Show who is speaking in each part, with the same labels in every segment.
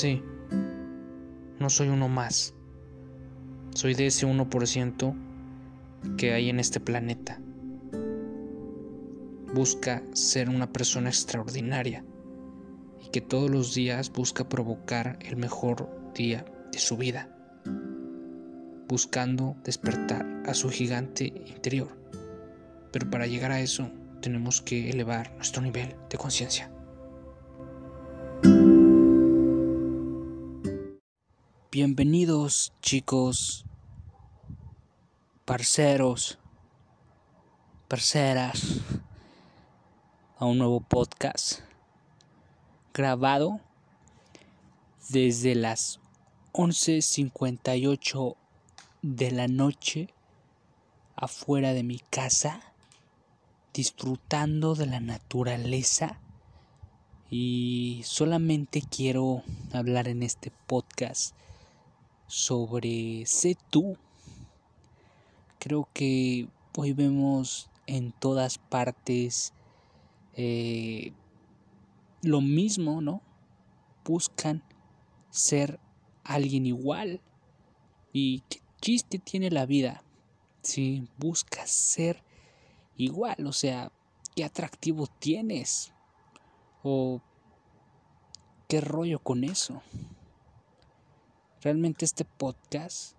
Speaker 1: Sí, no soy uno más. Soy de ese 1% que hay en este planeta. Busca ser una persona extraordinaria y que todos los días busca provocar el mejor día de su vida, buscando despertar a su gigante interior. Pero para llegar a eso tenemos que elevar nuestro nivel de conciencia. Bienvenidos chicos, parceros, parceras, a un nuevo podcast grabado desde las 11.58 de la noche afuera de mi casa, disfrutando de la naturaleza. Y solamente quiero hablar en este podcast sobre sé tú. Creo que hoy vemos en todas partes eh, lo mismo, ¿no? Buscan ser alguien igual. ¿Y qué chiste tiene la vida si buscas ser igual? O sea, ¿qué atractivo tienes? ¿O qué rollo con eso? Realmente este podcast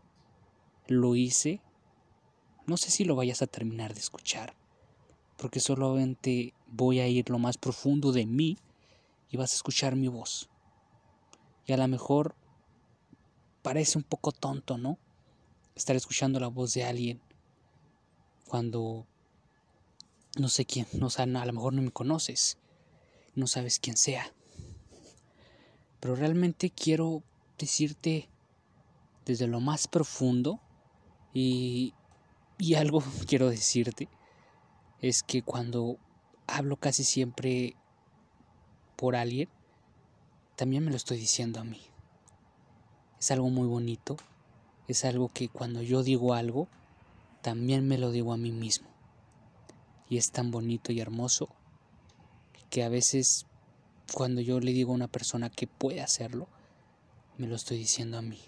Speaker 1: lo hice. No sé si lo vayas a terminar de escuchar. Porque solamente voy a ir lo más profundo de mí y vas a escuchar mi voz. Y a lo mejor parece un poco tonto, ¿no? Estar escuchando la voz de alguien cuando no sé quién, no, a lo mejor no me conoces, no sabes quién sea. Pero realmente quiero decirte desde lo más profundo y, y algo quiero decirte es que cuando hablo casi siempre por alguien, también me lo estoy diciendo a mí. Es algo muy bonito, es algo que cuando yo digo algo, también me lo digo a mí mismo. Y es tan bonito y hermoso que a veces cuando yo le digo a una persona que puede hacerlo, me lo estoy diciendo a mí.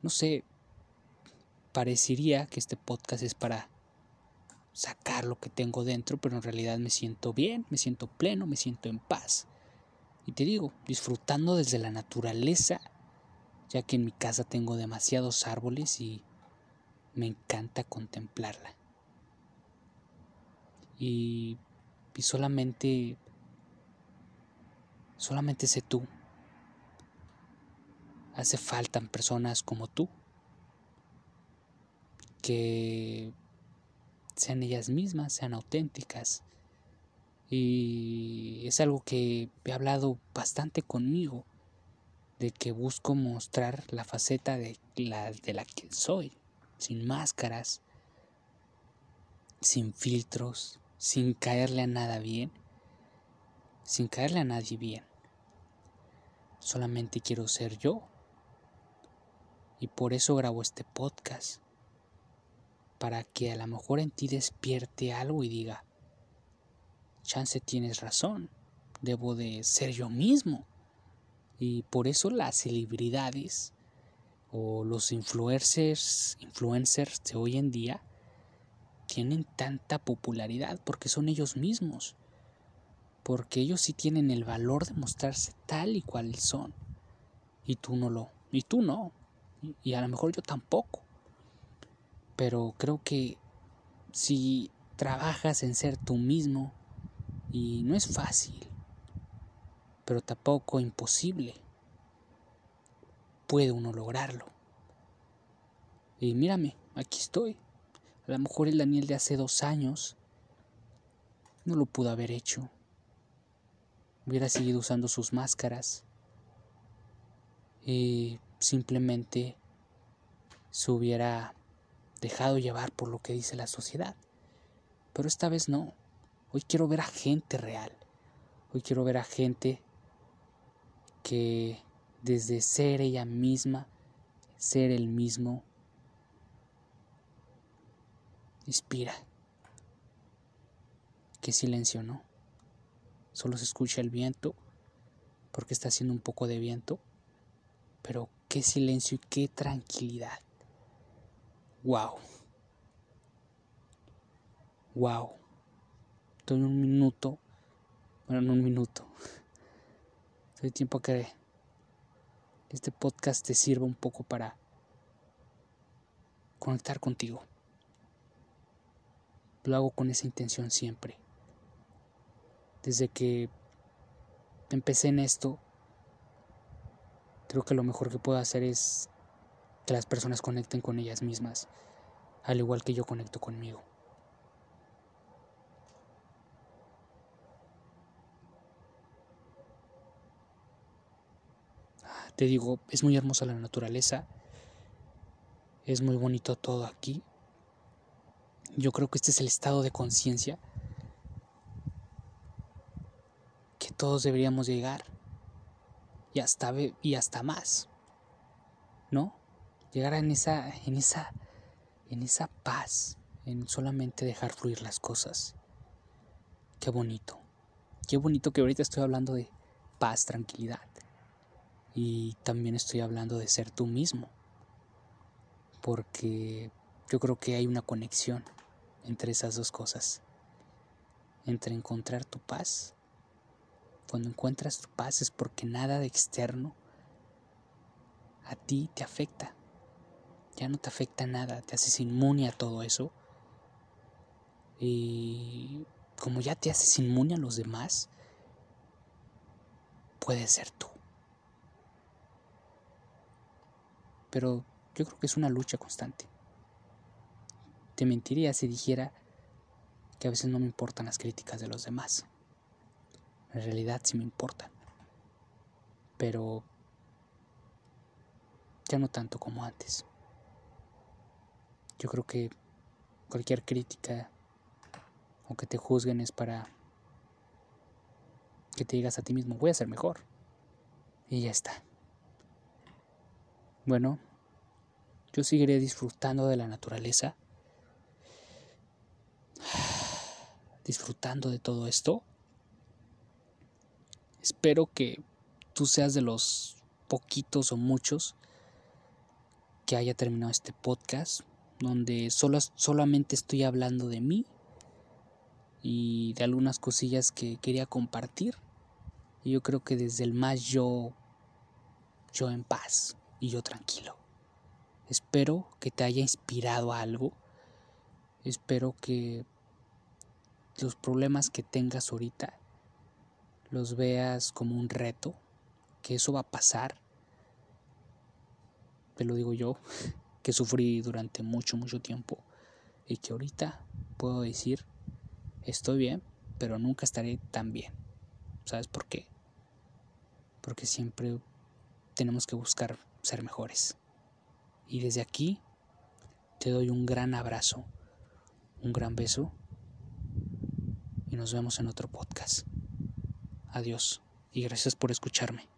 Speaker 1: No sé, parecería que este podcast es para sacar lo que tengo dentro, pero en realidad me siento bien, me siento pleno, me siento en paz. Y te digo, disfrutando desde la naturaleza, ya que en mi casa tengo demasiados árboles y me encanta contemplarla. Y, y solamente, solamente sé tú, hace falta personas como tú que sean ellas mismas, sean auténticas. Y es algo que he hablado bastante conmigo, de que busco mostrar la faceta de la, de la que soy, sin máscaras, sin filtros, sin caerle a nada bien, sin caerle a nadie bien. Solamente quiero ser yo y por eso grabo este podcast. Para que a lo mejor en ti despierte algo y diga, chance tienes razón, debo de ser yo mismo. Y por eso las celebridades o los influencers, influencers de hoy en día tienen tanta popularidad porque son ellos mismos. Porque ellos sí tienen el valor de mostrarse tal y cual son. Y tú no lo, y tú no y a lo mejor yo tampoco. Pero creo que si trabajas en ser tú mismo, y no es fácil, pero tampoco imposible, puede uno lograrlo. Y mírame, aquí estoy. A lo mejor el Daniel de hace dos años no lo pudo haber hecho. Hubiera seguido usando sus máscaras. Y simplemente se hubiera dejado llevar por lo que dice la sociedad. Pero esta vez no. Hoy quiero ver a gente real. Hoy quiero ver a gente que desde ser ella misma, ser el mismo, inspira. Qué silencio, ¿no? Solo se escucha el viento porque está haciendo un poco de viento, pero qué silencio y qué tranquilidad. Wow. Wow. Estoy un minuto, bueno, en un minuto. Estoy tiempo que este podcast te sirva un poco para conectar contigo. Lo hago con esa intención siempre. Desde que empecé en esto, creo que lo mejor que puedo hacer es que las personas conecten con ellas mismas, al igual que yo conecto conmigo. Te digo, es muy hermosa la naturaleza, es muy bonito todo aquí. Yo creo que este es el estado de conciencia que todos deberíamos llegar y hasta y hasta más. ¿No? Llegar en esa en esa en esa paz, en solamente dejar fluir las cosas. Qué bonito. Qué bonito que ahorita estoy hablando de paz, tranquilidad. Y también estoy hablando de ser tú mismo. Porque yo creo que hay una conexión entre esas dos cosas. Entre encontrar tu paz. Cuando encuentras tu paz es porque nada de externo a ti te afecta. Ya no te afecta nada, te haces inmune a todo eso. Y como ya te haces inmune a los demás, puedes ser tú. pero yo creo que es una lucha constante. Te mentiría si dijera que a veces no me importan las críticas de los demás. En realidad sí me importan. Pero ya no tanto como antes. Yo creo que cualquier crítica o que te juzguen es para que te digas a ti mismo, voy a ser mejor. Y ya está. Bueno, yo seguiré disfrutando de la naturaleza, disfrutando de todo esto. Espero que tú seas de los poquitos o muchos que haya terminado este podcast, donde solo, solamente estoy hablando de mí y de algunas cosillas que quería compartir. Y yo creo que desde el más yo, yo en paz y yo tranquilo. Espero que te haya inspirado algo. Espero que los problemas que tengas ahorita los veas como un reto, que eso va a pasar. Te lo digo yo, que sufrí durante mucho, mucho tiempo y que ahorita puedo decir, estoy bien, pero nunca estaré tan bien. ¿Sabes por qué? Porque siempre tenemos que buscar ser mejores. Y desde aquí te doy un gran abrazo, un gran beso y nos vemos en otro podcast. Adiós y gracias por escucharme.